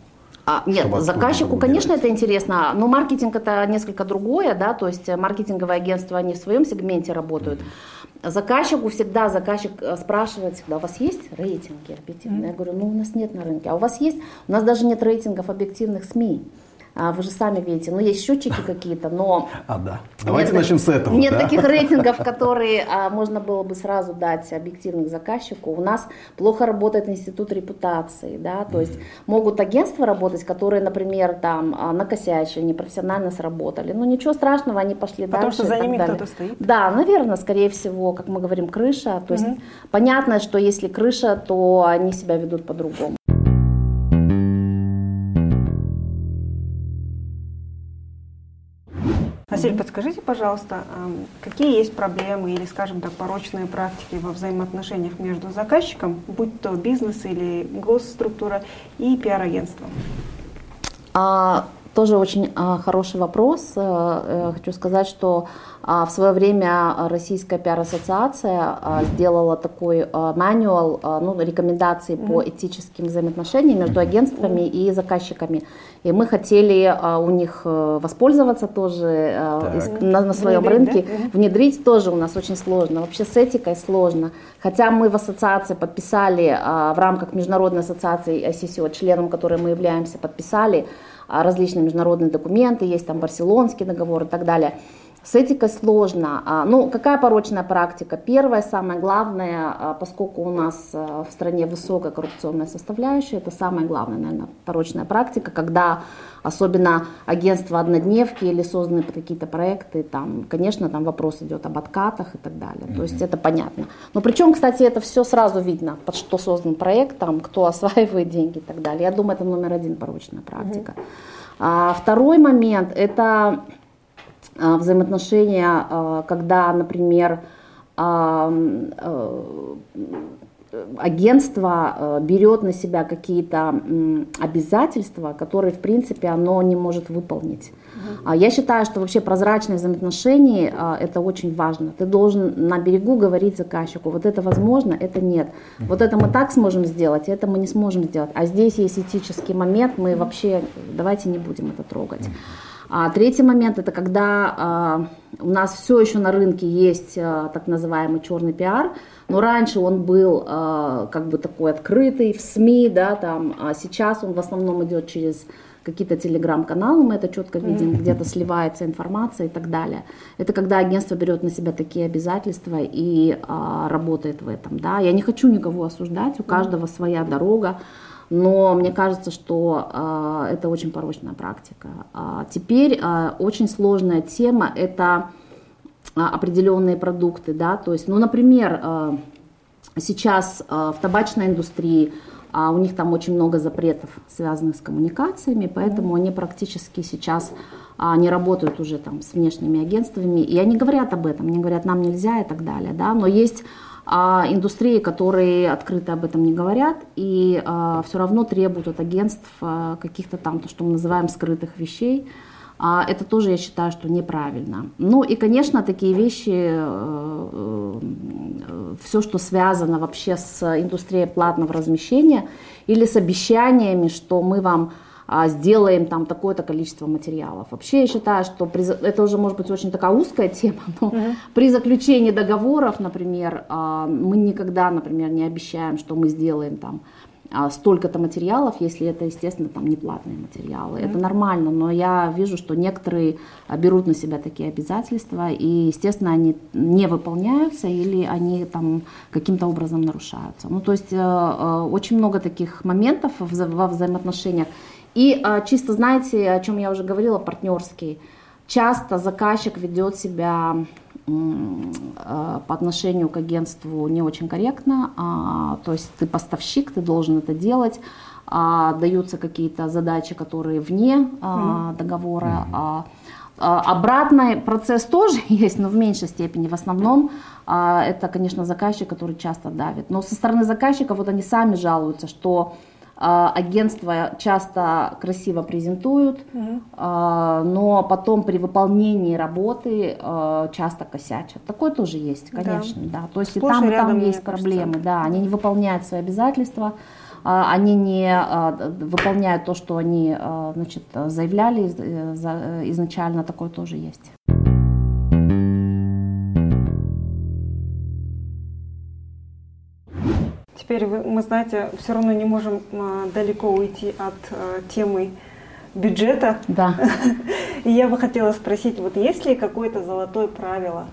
S1: А, нет, заказчику, конечно, это интересно, но маркетинг это несколько другое, да, то есть маркетинговые агентства, они в своем сегменте работают. Mm-hmm. Заказчику всегда, заказчик э, спрашивает всегда, у вас есть рейтинги объективные? Mm-hmm. Я говорю, ну у нас нет на рынке. А у вас есть? У нас даже нет рейтингов объективных СМИ. А, вы же сами видите, ну есть счетчики какие-то, но...
S2: А, да. Давайте нет, начнем с этого.
S1: Нет да? таких рейтингов, которые а, можно было бы сразу дать объективных заказчику. У нас плохо работает институт репутации, да, то есть могут агентства работать, которые, например, там а, накосячили, непрофессионально сработали. Ну ничего страшного, они пошли
S3: Потому
S1: дальше.
S3: Потому что за ними кто-то стоит?
S1: Да, наверное, скорее всего, как мы говорим, крыша. То есть угу. понятно, что если крыша, то они себя ведут по-другому.
S3: Василий, подскажите, пожалуйста, какие есть проблемы или, скажем так, порочные практики во взаимоотношениях между заказчиком, будь то бизнес или госструктура, и пиар-агентством?
S1: А, тоже очень а, хороший вопрос. А, хочу сказать, что а, в свое время Российская пиар-ассоциация а, сделала такой а, мануал, ну, рекомендаций mm-hmm. по этическим взаимоотношениям между агентствами mm-hmm. и заказчиками. И мы хотели у них э, воспользоваться тоже так. на, на своем внедрить, рынке. Да? Внедрить тоже у нас очень сложно. Вообще с этикой сложно. Хотя мы в ассоциации подписали, в рамках Международной ассоциации ICCO, членом которой мы являемся, подписали различные международные документы, есть там Барселонский договор и так далее. С этикой сложно. А, ну, какая порочная практика? Первое, самое главное, а, поскольку у нас а, в стране высокая коррупционная составляющая, это самая главная, наверное, порочная практика, когда особенно агентства однодневки или созданы какие-то проекты, там, конечно, там вопрос идет об откатах и так далее. Mm-hmm. То есть это понятно. Но причем, кстати, это все сразу видно, под что создан проект, там, кто осваивает деньги и так далее. Я думаю, это номер один порочная практика. Mm-hmm. А, второй момент это взаимоотношения, а, когда, например, агентство э, берет на себя какие-то обязательства, которые, в принципе, оно не может выполнить. Uh-huh. Я считаю, что вообще прозрачные взаимоотношения а, – это очень важно. Ты должен на берегу говорить заказчику, вот это возможно, это нет. Вот это мы так сможем сделать, это мы не сможем сделать. А здесь есть этический момент, мы вообще давайте не будем это трогать. А третий момент это когда а, у нас все еще на рынке есть а, так называемый черный пиар, но раньше он был а, как бы такой открытый в СМИ, да, там, а сейчас он в основном идет через какие-то телеграм-каналы, мы это четко видим, mm-hmm. где-то сливается информация и так далее. Это когда агентство берет на себя такие обязательства и а, работает в этом, да. Я не хочу никого осуждать, у каждого mm-hmm. своя дорога. Но мне кажется, что э, это очень порочная практика. А теперь э, очень сложная тема это определенные продукты, да, то есть, ну, например, сейчас в табачной индустрии а у них там очень много запретов, связанных с коммуникациями, поэтому они практически сейчас а, не работают уже там с внешними агентствами, и они говорят об этом, они говорят, нам нельзя и так далее, да, но есть а индустрии, которые открыто об этом не говорят и а, все равно требуют от агентств а, каких-то там, то, что мы называем скрытых вещей. А, это тоже я считаю, что неправильно. Ну и, конечно, такие вещи, э, э, все, что связано вообще с индустрией платного размещения или с обещаниями, что мы вам сделаем там такое-то количество материалов. Вообще я считаю, что при, это уже может быть очень такая узкая тема, но uh-huh. при заключении договоров, например, а, мы никогда, например, не обещаем, что мы сделаем там а, столько-то материалов, если это, естественно, там не платные материалы. Mm-hmm. Это нормально, но я вижу, что некоторые берут на себя такие обязательства, и, естественно, они не выполняются или они там каким-то образом нарушаются. Ну, то есть э, э, очень много таких моментов во взаимоотношениях. И а, чисто, знаете, о чем я уже говорила, партнерский. Часто заказчик ведет себя а, по отношению к агентству не очень корректно, а, то есть ты поставщик, ты должен это делать, даются какие-то задачи, которые вне договора. Обратный процесс тоже есть, но в меньшей степени. В основном это, конечно, заказчик, который часто давит. Но со стороны заказчика вот они сами жалуются, что агентства часто красиво презентуют, угу. но потом при выполнении работы а, часто косячат. Такое тоже есть, конечно, да. да. То есть Сплошь и там, и там есть проблемы, да. Они не выполняют свои обязательства, они не выполняют то, что они значит, заявляли э, изначально, такое тоже есть.
S3: Теперь мы, знаете, все равно не можем а, далеко уйти от а, темы бюджета.
S1: Да.
S3: И я бы хотела спросить, вот есть ли какое-то золотое правило,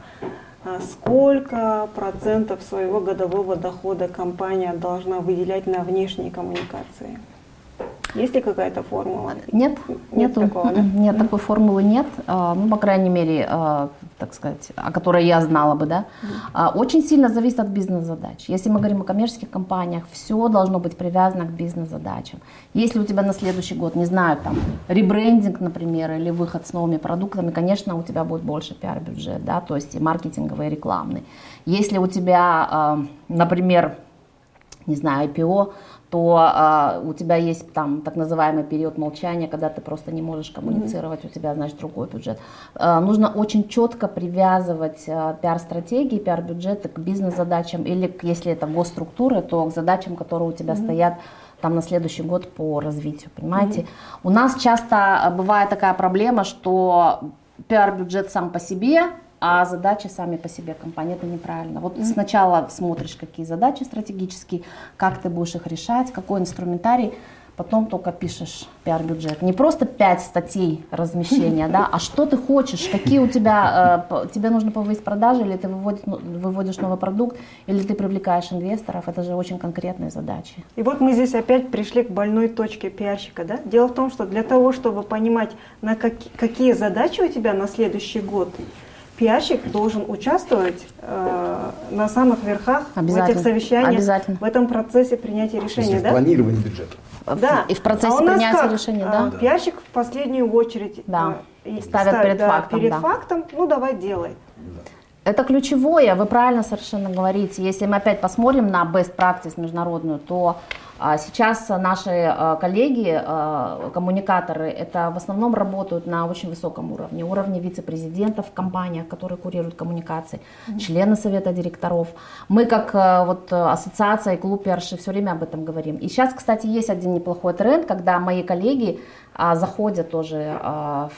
S3: а, сколько процентов своего годового дохода компания должна выделять на внешние коммуникации? Есть ли какая-то формула?
S1: Нет, нет такого, да? Нет, такой формулы нет. А, ну, по крайней мере, а, так сказать, о которой я знала бы, да. А, очень сильно зависит от бизнес-задач. Если мы говорим о коммерческих компаниях, все должно быть привязано к бизнес-задачам. Если у тебя на следующий год, не знаю, там, ребрендинг, например, или выход с новыми продуктами, конечно, у тебя будет больше пиар-бюджет, да, то есть и маркетинговый, и рекламный. Если у тебя, например, не знаю, IPO, то а, у тебя есть там так называемый период молчания, когда ты просто не можешь коммуницировать, mm-hmm. у тебя, значит, другой бюджет. А, нужно очень четко привязывать а, пиар-стратегии, пиар-бюджеты к бизнес-задачам или, к, если это госструктуры, то к задачам, которые у тебя mm-hmm. стоят там на следующий год по развитию, понимаете? Mm-hmm. У нас часто бывает такая проблема, что пиар-бюджет сам по себе а задачи сами по себе компании. Это неправильно. Вот сначала смотришь, какие задачи стратегические, как ты будешь их решать, какой инструментарий, потом только пишешь пиар-бюджет. Не просто пять статей размещения, да, а что ты хочешь, какие у тебя, э, тебе нужно повысить продажи, или ты выводишь, ну, выводишь новый продукт, или ты привлекаешь инвесторов, это же очень конкретные задачи.
S3: И вот мы здесь опять пришли к больной точке пиарщика, да? Дело в том, что для того, чтобы понимать, на как, какие задачи у тебя на следующий год, пиарщик должен участвовать э, на самых верхах в этих совещаниях, в этом процессе принятия решения, да?
S2: Планирование бюджета.
S3: Да.
S1: И в процессе а принятия как? решения, да?
S3: А, пиарщик в последнюю очередь
S1: да. э, ставят, ставят перед, да, фактом,
S3: перед
S1: да.
S3: фактом, ну давай делай.
S1: Это ключевое, вы правильно совершенно говорите. Если мы опять посмотрим на best practice международную, то сейчас наши а, коллеги, а, коммуникаторы, это в основном работают на очень высоком уровне, уровне вице-президентов в компаниях, которые курируют коммуникации, mm-hmm. члены совета директоров. Мы как вот ассоциация и клуб Перши все время об этом говорим. И сейчас, кстати, есть один неплохой тренд, когда мои коллеги заходят тоже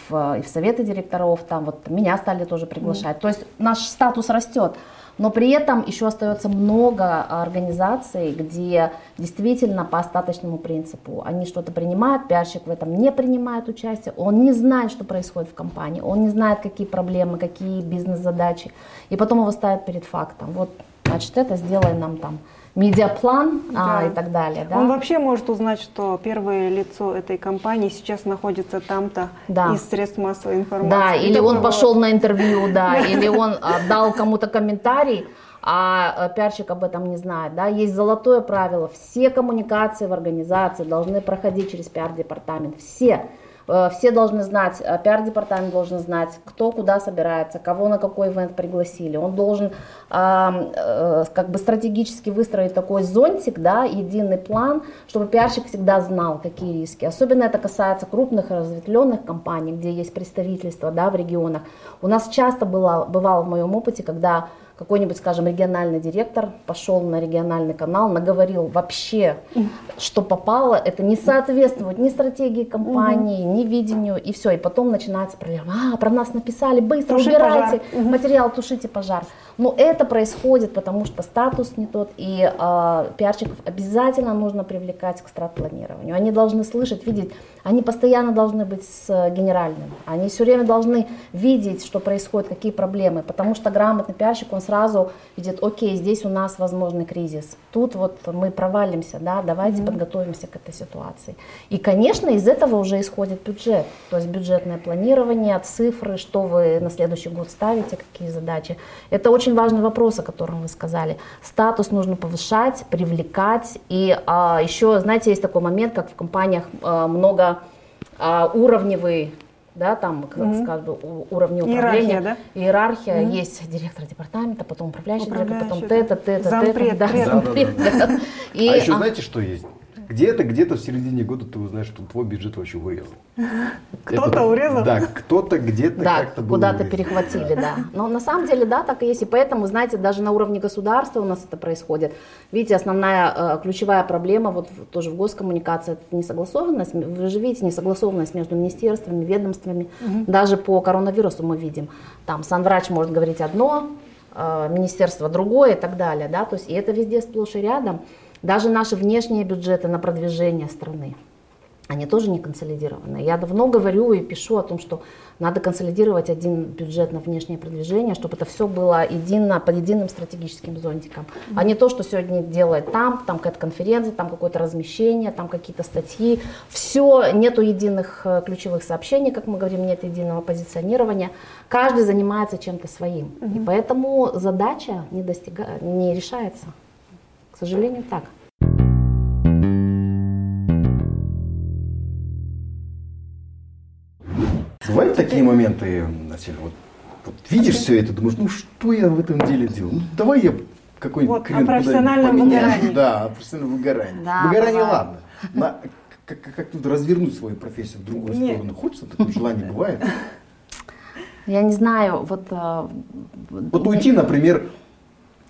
S1: в, и в советы директоров, там вот меня стали тоже приглашать. Mm-hmm. То есть наш статус растет. Но при этом еще остается много организаций, где действительно по остаточному принципу они что-то принимают, пиарщик в этом не принимает участие, он не знает, что происходит в компании, он не знает, какие проблемы, какие бизнес-задачи, и потом его ставят перед фактом. Вот, значит, это сделай нам там медиаплан а, да. а, и так далее. Да?
S3: Он вообще может узнать, что первое лицо этой компании сейчас находится там-то да. из средств массовой информации.
S1: Да, или он бывает. пошел на интервью, да, или он дал кому-то комментарий, а э, пиарщик об этом не знает. Да? Есть золотое правило, все коммуникации в организации должны проходить через пиар-департамент, все. Э, все должны знать, э, пиар-департамент должен знать, кто куда собирается, кого на какой ивент пригласили. Он должен э, как бы стратегически выстроить такой зонтик, да, единый план, чтобы пиарщик всегда знал, какие риски. Особенно это касается крупных разветвленных компаний, где есть представительство да, в регионах. У нас часто было, бывало в моем опыте, когда какой-нибудь, скажем, региональный директор пошел на региональный канал, наговорил вообще, что попало, это не соответствует ни стратегии компании, ни видению, и все. И потом начинается проблема, а, про нас написали, быстро Туши убирайте пожар. материал, тушите пожар. Но это происходит, потому что статус не тот, и э, пиарщиков обязательно нужно привлекать к стратпланированию. Они должны слышать, видеть, они постоянно должны быть с генеральным, они все время должны видеть, что происходит, какие проблемы, потому что грамотный пиарщик, он сразу видит, окей, здесь у нас возможный кризис, тут вот мы провалимся, да, давайте mm-hmm. подготовимся к этой ситуации. И, конечно, из этого уже исходит бюджет, то есть бюджетное планирование, цифры, что вы на следующий год ставите, какие задачи. Это очень важный вопрос, о котором вы сказали. Статус нужно повышать, привлекать. И а, еще, знаете, есть такой момент, как в компаниях а, много а, уровневый да, там, как mm-hmm. уровни управления, Иерархия, да? иерархия, mm-hmm. есть директор департамента, потом управляющий, управляющий директор, потом это, это,
S3: да,
S2: зампред, да, да, да. И, а еще а... знаете, что есть? Где-то, где-то в середине года ты узнаешь, что твой бюджет вообще вырезал.
S3: Кто-то урезал?
S2: Да, кто-то где-то
S1: да, как-то куда-то перехватили, да. Но на самом деле, да, так и есть. И поэтому, знаете, даже на уровне государства у нас это происходит. Видите, основная э, ключевая проблема, вот тоже в госкоммуникации, это несогласованность. Вы же видите несогласованность между министерствами, ведомствами. Угу. Даже по коронавирусу мы видим. Там санврач может говорить одно, э, министерство другое и так далее, да, то есть и это везде сплошь и рядом. Даже наши внешние бюджеты на продвижение страны, они тоже не консолидированы. Я давно говорю и пишу о том, что надо консолидировать один бюджет на внешнее продвижение, чтобы это все было едино, под единым стратегическим зонтиком. Mm-hmm. А не то, что сегодня делает там, там какая-то конференция, там какое-то размещение, там какие-то статьи. Все, нету единых э, ключевых сообщений, как мы говорим, нет единого позиционирования. Каждый занимается чем-то своим. Mm-hmm. И поэтому задача не, достига... не решается. К сожалению, так.
S2: Бывают такие моменты, Насиль, вот, вот видишь все это, думаешь, ну что я в этом деле делаю? Ну давай я какой-нибудь
S3: вот, крен профессиональном выгорании.
S2: Да, о профессиональном выгорании. Да, выгорание бывает. ладно. На, как, как, как тут развернуть свою профессию в другую Нет. сторону? Хочется, такое желание бывает?
S1: Я не знаю, вот... Э,
S2: вот уйти, например,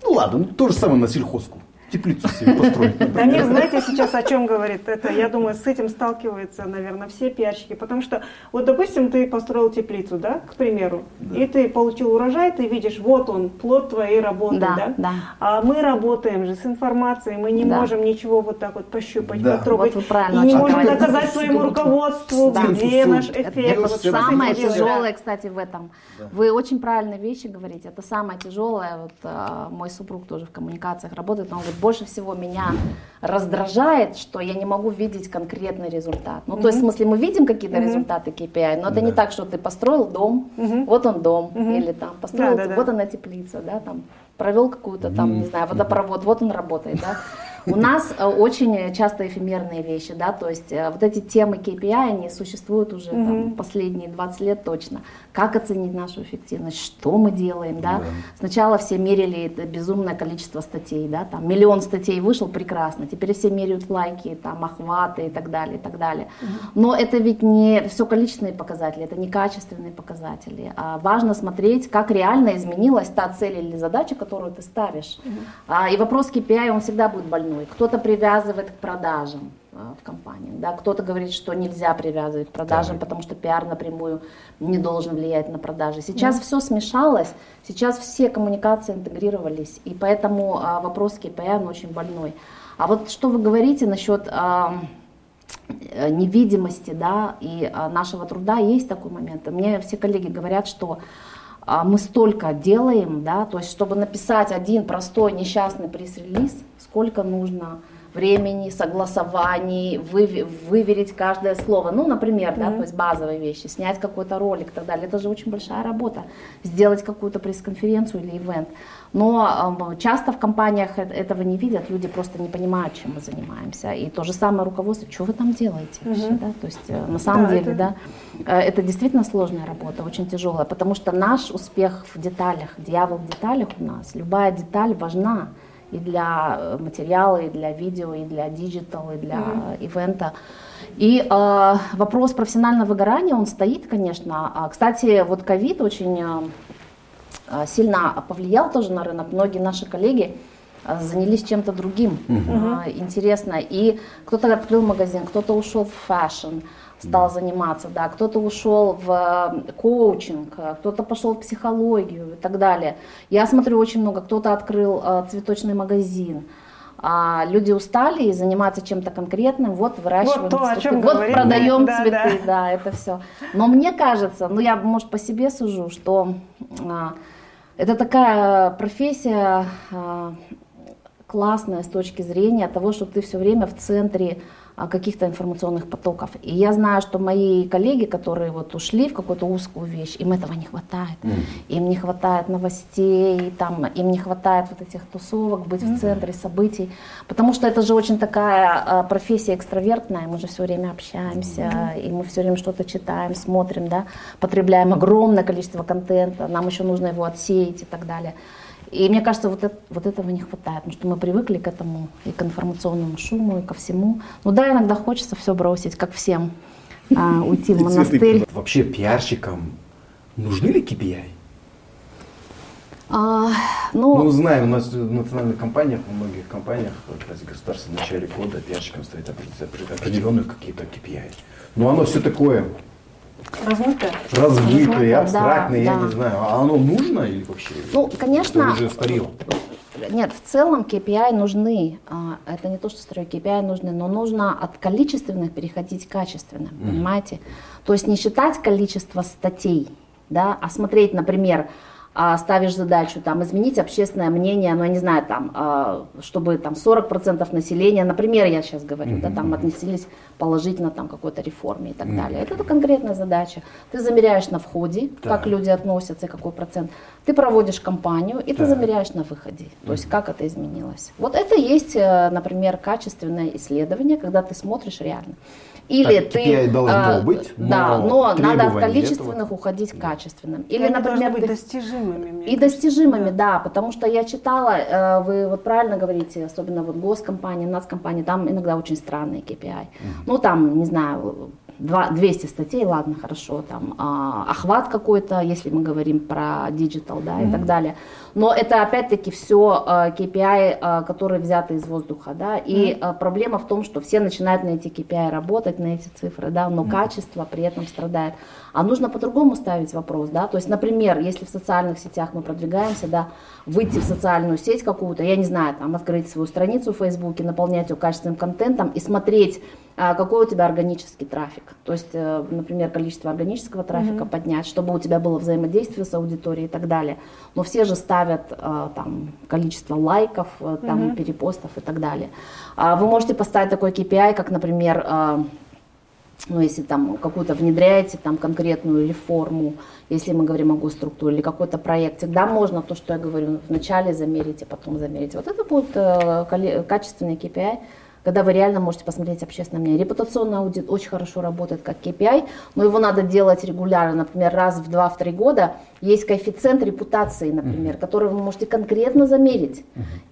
S2: ну ладно, ну, то же самое на сельхозку теплицу себе построить.
S3: Да нет, знаете сейчас о чем говорит это? Я думаю, с этим сталкиваются, наверное, все пиарщики, потому что, вот, допустим, ты построил теплицу, да, к примеру, да. и ты получил урожай, ты видишь, вот он, плод твоей работы, да, да?
S1: да.
S3: А мы работаем же с информацией, мы не да. можем ничего вот так вот пощупать, да. потрогать,
S1: вот
S3: и не можем доказать своему руководству, да. где наш эффект. Это
S1: вот самое тяжелое, кстати, в этом. Да. Вы очень правильные вещи говорите, это самое тяжелое, вот а, мой супруг тоже в коммуникациях работает, он говорит, больше всего меня раздражает, что я не могу видеть конкретный результат. Ну, mm-hmm. то есть, в смысле, мы видим какие-то mm-hmm. результаты KPI, но это да. не так, что ты построил дом, mm-hmm. вот он дом, mm-hmm. или там построил, да, да, вот да. она теплица, да, там провел какую-то там, mm-hmm. не знаю, водопровод, вот он работает, да. У нас э, очень часто эфемерные вещи, да, то есть э, вот эти темы KPI, они существуют уже там, последние 20 лет точно. Как оценить нашу эффективность, что мы делаем, да. да. Сначала все мерили это безумное количество статей, да, там миллион статей вышел, прекрасно. Теперь все меряют лайки, там охваты и так далее, и так далее. Но это ведь не все количественные показатели, это не качественные показатели. А важно смотреть, как реально изменилась та цель или задача, которую ты ставишь. А, и вопрос KPI, он всегда будет больной. Кто-то привязывает к продажам а, в компании, да, кто-то говорит, что нельзя привязывать к продажам, так. потому что пиар напрямую не должен влиять на продажи. Сейчас mm. все смешалось, сейчас все коммуникации интегрировались, и поэтому а, вопрос KPI, он очень больной. А вот что вы говорите насчет а, невидимости, да, и а, нашего труда, есть такой момент. Мне все коллеги говорят, что а мы столько делаем, да, то есть чтобы написать один простой несчастный пресс-релиз, сколько нужно времени, согласований, вы, выверить каждое слово. Ну, например, mm-hmm. да, то есть базовые вещи, снять какой-то ролик и так далее. Это же очень большая работа. Сделать какую-то пресс-конференцию или ивент. Но э, часто в компаниях этого не видят, люди просто не понимают, чем мы занимаемся. И то же самое руководство, что вы там делаете вообще, mm-hmm. да? То есть э, на самом да, деле, это... да, э, это действительно сложная работа, очень тяжелая, потому что наш успех в деталях, дьявол в деталях у нас, любая деталь важна и для э, материала, и для видео, и для digital, и для mm-hmm. ивента. И э, вопрос профессионального выгорания, он стоит, конечно. А, кстати, вот ковид очень э, сильно повлиял тоже на рынок. Многие наши коллеги э, занялись чем-то другим, mm-hmm. э, интересно. И кто-то открыл магазин, кто-то ушел в fashion, стал заниматься, да, кто-то ушел в э, коучинг, кто-то пошел в психологию и так далее. Я смотрю очень много, кто-то открыл э, цветочный магазин, а люди устали и заниматься чем-то конкретным, вот выращиваем вот то, цветы, о чем вот говорим. продаем да, цветы, да. да, это все. Но мне кажется, ну я, может, по себе сужу, что а, это такая профессия а, классная с точки зрения того, что ты все время в центре каких-то информационных потоков. И я знаю, что мои коллеги, которые вот ушли в какую-то узкую вещь, им этого не хватает. Mm. Им не хватает новостей, там, им не хватает вот этих тусовок, быть mm. в центре событий. Потому что это же очень такая а, профессия экстравертная, мы же все время общаемся, mm. и мы все время что-то читаем, смотрим, да, потребляем огромное количество контента, нам еще нужно его отсеять и так далее. И мне кажется, вот, это, вот этого не хватает, потому что мы привыкли к этому и к информационному шуму, и ко всему. Ну да, иногда хочется все бросить, как всем, а, уйти в монастырь.
S2: Вообще пиарщикам нужны ли KPI? А, ну, ну, знаем, у нас в национальных компаниях, в многих компаниях, в государстве в начале года пиарщикам стоит определенные какие-то KPI. Но оно все такое
S3: Размытое?
S2: Размытое, абстрактное, да, я да. не знаю. А оно нужно или вообще?
S1: Ну, конечно. Это уже старил. Нет, в целом KPI нужны. А, это не то, что строю KPI нужны, но нужно от количественных переходить к качественным, mm. понимаете? То есть не считать количество статей, да, а смотреть, например, ставишь задачу там, изменить общественное мнение, ну, я не знаю, там, а, чтобы там 40% населения, например, я сейчас говорю, mm-hmm. да, там отнеслись положительно там какой-то реформе и так mm-hmm. далее. Это, это конкретная задача. Ты замеряешь на входе, да. как люди относятся и какой процент. Ты проводишь кампанию и да. ты замеряешь на выходе, то есть mm-hmm. как это изменилось. Вот это есть, э, например, качественное исследование, когда ты смотришь реально. Или так, ты
S2: должно а, быть,
S1: да, но надо от количественных этого. уходить к качественным. Или,
S3: Они например, быть ты, достижимыми.
S1: И достижимыми, да. да, потому что я читала, э, вы вот правильно говорите, особенно вот госкомпании, нацкомпании, там иногда очень странные KPI. Угу. Ну там, не знаю, 200 статей, ладно, хорошо, там а, охват какой-то, если мы говорим про digital, да, mm-hmm. и так далее. Но это опять-таки все а, KPI, а, которые взяты из воздуха, да, и mm-hmm. а, проблема в том, что все начинают на эти KPI работать, на эти цифры, да, но mm-hmm. качество при этом страдает. А нужно по-другому ставить вопрос, да, то есть, например, если в социальных сетях мы продвигаемся, да, выйти в социальную сеть какую-то, я не знаю, там, открыть свою страницу в Фейсбуке, наполнять ее качественным контентом и смотреть, какой у тебя органический трафик. То есть, э, например, количество органического трафика mm-hmm. поднять, чтобы у тебя было взаимодействие с аудиторией и так далее. Но все же ставят э, там количество лайков, э, там mm-hmm. перепостов и так далее. А вы можете поставить такой KPI, как, например, ну, если там какую-то внедряете там конкретную реформу, если мы говорим о госструктуре или какой-то проект, всегда можно то, что я говорю, вначале замерить, а потом замерить. Вот это будет э, качественный KPI, когда вы реально можете посмотреть общественное мнение. Репутационный аудит очень хорошо работает как KPI, но его надо делать регулярно, например, раз в два-три года. Есть коэффициент репутации, например, который вы можете конкретно замерить.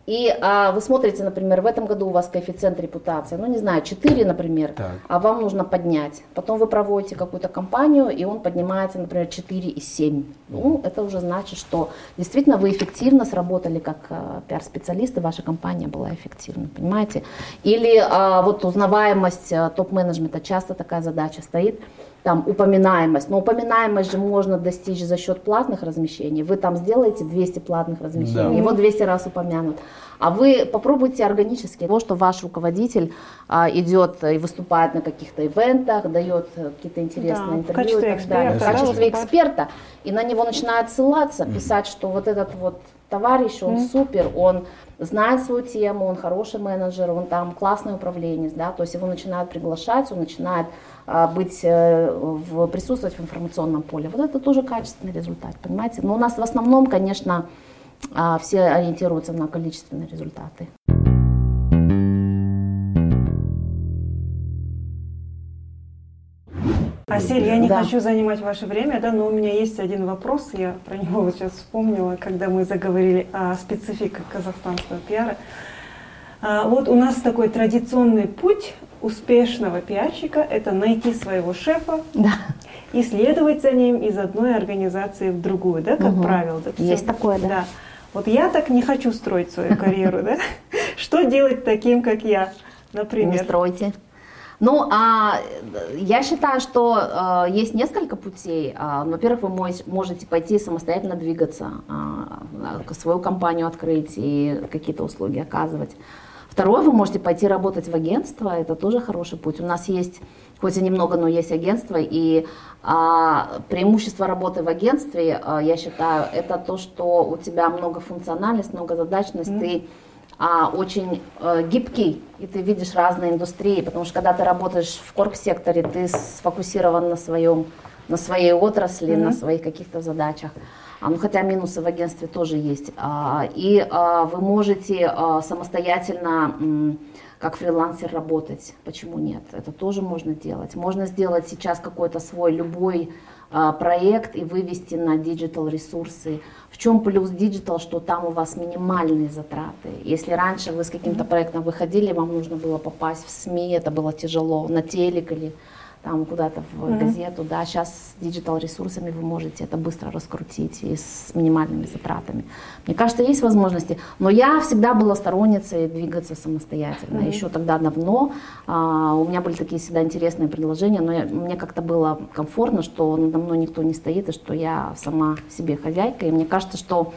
S1: И а, вы смотрите, например, в этом году у вас коэффициент репутации, ну не знаю, 4, например, так. а вам нужно поднять. Потом вы проводите какую-то кампанию, и он поднимается, например, 4 и 7. Ну, это уже значит, что действительно вы эффективно сработали как а, пиар-специалисты, ваша компания была эффективна, понимаете? Или а, вот узнаваемость а, топ-менеджмента, часто такая задача стоит там упоминаемость. Но упоминаемость же можно достичь за счет платных размещений. Вы там сделаете 200 платных размещений, да. его 200 раз упомянут. А вы попробуйте органически. То, что ваш руководитель а, идет и выступает на каких-то ивентах, дает какие-то интересные да, интервью. В
S3: качестве эксперта.
S1: В качестве эксперта. И на него начинает ссылаться, писать, что вот этот вот товарищ, он mm. супер, он знает свою тему, он хороший менеджер, он там классный управленец, да, то есть его начинают приглашать, он начинает быть, э, в, присутствовать в информационном поле. Вот это тоже качественный результат, понимаете? Но у нас в основном, конечно, а, все ориентируются на количественные результаты.
S3: Асель, я не да. хочу занимать ваше время, да, но у меня есть один вопрос, я про него вот сейчас вспомнила, когда мы заговорили о специфике казахстанского пиара. А, вот у нас такой традиционный путь успешного пиарщика – это найти своего шефа да. и следовать за ним из одной организации в другую, да, как угу. правило. Да,
S1: Есть такое, да. да.
S3: Вот я так не хочу строить свою карьеру, да? Что делать таким, как я, например?
S1: Не стройте. Ну, а, я считаю, что а, есть несколько путей. А, во-первых, вы можете пойти самостоятельно двигаться, а, свою компанию открыть и какие-то услуги оказывать. Второе, вы можете пойти работать в агентство, это тоже хороший путь. У нас есть, хоть и немного, но есть агентство, и а, преимущество работы в агентстве, а, я считаю, это то, что у тебя многофункциональность, многозадачность, mm. ты а, очень а, гибкий, и ты видишь разные индустрии, потому что когда ты работаешь в корп-секторе, ты сфокусирован на своем, на своей отрасли, mm-hmm. на своих каких-то задачах. А, ну, хотя минусы в агентстве тоже есть. А, и а, вы можете самостоятельно как фрилансер работать. Почему нет? Это тоже можно делать. Можно сделать сейчас какой-то свой любой проект и вывести на digital ресурсы. В чем плюс digital, что там у вас минимальные затраты. Если раньше вы с каким-то проектом выходили, вам нужно было попасть в СМИ, это было тяжело, на телек или там куда-то в mm-hmm. газету, да, сейчас с digital ресурсами вы можете это быстро раскрутить и с минимальными затратами. Мне кажется, есть возможности, но я всегда была сторонницей двигаться самостоятельно. Mm-hmm. Еще тогда давно а, у меня были такие всегда интересные предложения, но я, мне как-то было комфортно, что надо мной никто не стоит и что я сама себе хозяйка. И мне кажется, что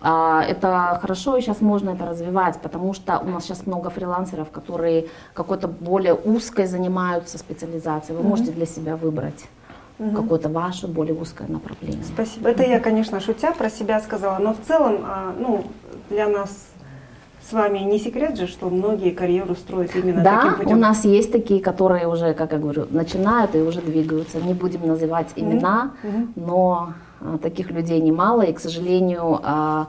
S1: это хорошо, и сейчас можно это развивать, потому что у нас сейчас много фрилансеров, которые какой-то более узкой занимаются специализацией. Вы mm-hmm. можете для себя выбрать угу. какое-то ваше более узкое направление.
S3: Спасибо. Это я, конечно, шутя про себя сказала, но в целом, а, ну, для нас с вами не секрет же, что многие карьеру строят именно
S1: да,
S3: таким путем.
S1: у нас есть такие, которые уже, как я говорю, начинают и уже двигаются. Не будем называть имена, mm-hmm. но а, таких людей немало, и, к сожалению, а,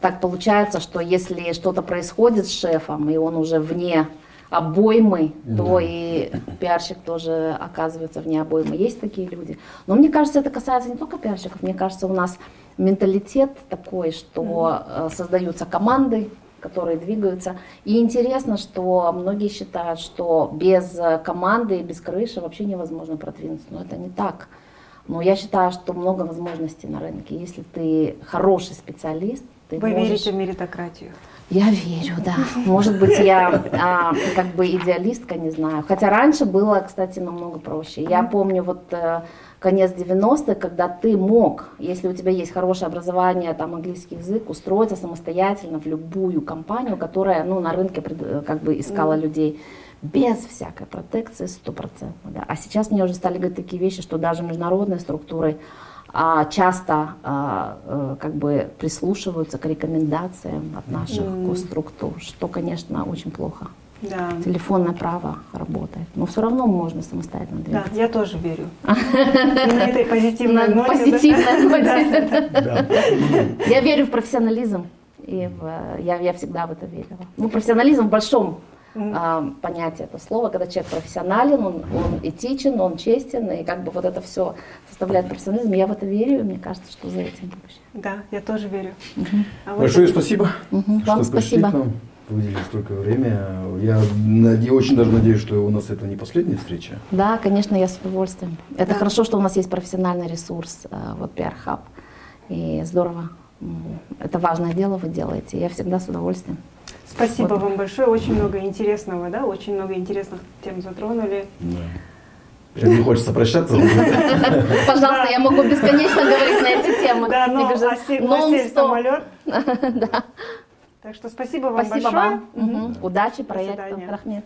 S1: так получается, что если что-то происходит с шефом, и он уже вне обоймы, да. то и пиарщик тоже оказывается вне обоймы. Есть такие люди. Но мне кажется, это касается не только пиарщиков. Мне кажется, у нас менталитет такой, что mm. создаются команды, которые двигаются. И интересно, что многие считают, что без команды и без крыши вообще невозможно продвинуться. Но это не так. Но я считаю, что много возможностей на рынке. Если ты хороший специалист, ты
S3: Вы
S1: можешь...
S3: верите в меритократию?
S1: Я верю, да. Может быть, я а, как бы идеалистка, не знаю. Хотя раньше было, кстати, намного проще. Я помню вот э, конец 90-х, когда ты мог, если у тебя есть хорошее образование, там английский язык, устроиться самостоятельно в любую компанию, которая ну, на рынке как бы искала людей без всякой протекции стопроцентно. Да. А сейчас мне уже стали говорить такие вещи, что даже международные структуры а, часто а, а, как бы прислушиваются к рекомендациям от наших mm. госструктур, что, конечно, очень плохо.
S3: Да.
S1: телефонное право работает. Но все равно можно самостоятельно
S3: Да,
S1: двигаться.
S3: я тоже верю. И на этой позитивной ноте. да.
S1: позитивной ноте.
S2: Да.
S1: Я верю в профессионализм. И в- я, я всегда в это верила. Ну, профессионализм в большом а, понятии этого слова, когда человек профессионален, он, он этичен, он честен, и как бы вот это все составляет профессионализм. Я в это верю, и мне кажется, что за этим будущее.
S3: Да, я тоже верю. А вы
S2: Большое
S3: как?
S2: спасибо, что
S1: Вам
S2: пришли
S1: спасибо.
S2: нам, уделили столько времени. Я наде- очень даже надеюсь, что у нас это не последняя встреча.
S1: Да, конечно, я с удовольствием. Это
S3: Да.
S1: хорошо, что у нас есть профессиональный ресурс, э, вот PR Hub. И здорово. Это важное дело вы делаете. Я всегда с удовольствием.
S3: Спасибо
S1: Вот.
S3: вам большое. Очень много интересного, да, очень много интересных тем затронули.
S2: Да. Прям не хочется прощаться.
S1: Пожалуйста, я могу бесконечно говорить на эти темы.
S3: Да, но
S1: нон-стоп.
S3: самолет.
S1: Да.
S3: Так что спасибо вам
S1: Спасибо
S3: большое.
S1: вам. Мгм. Удачи проекту. Рахмет.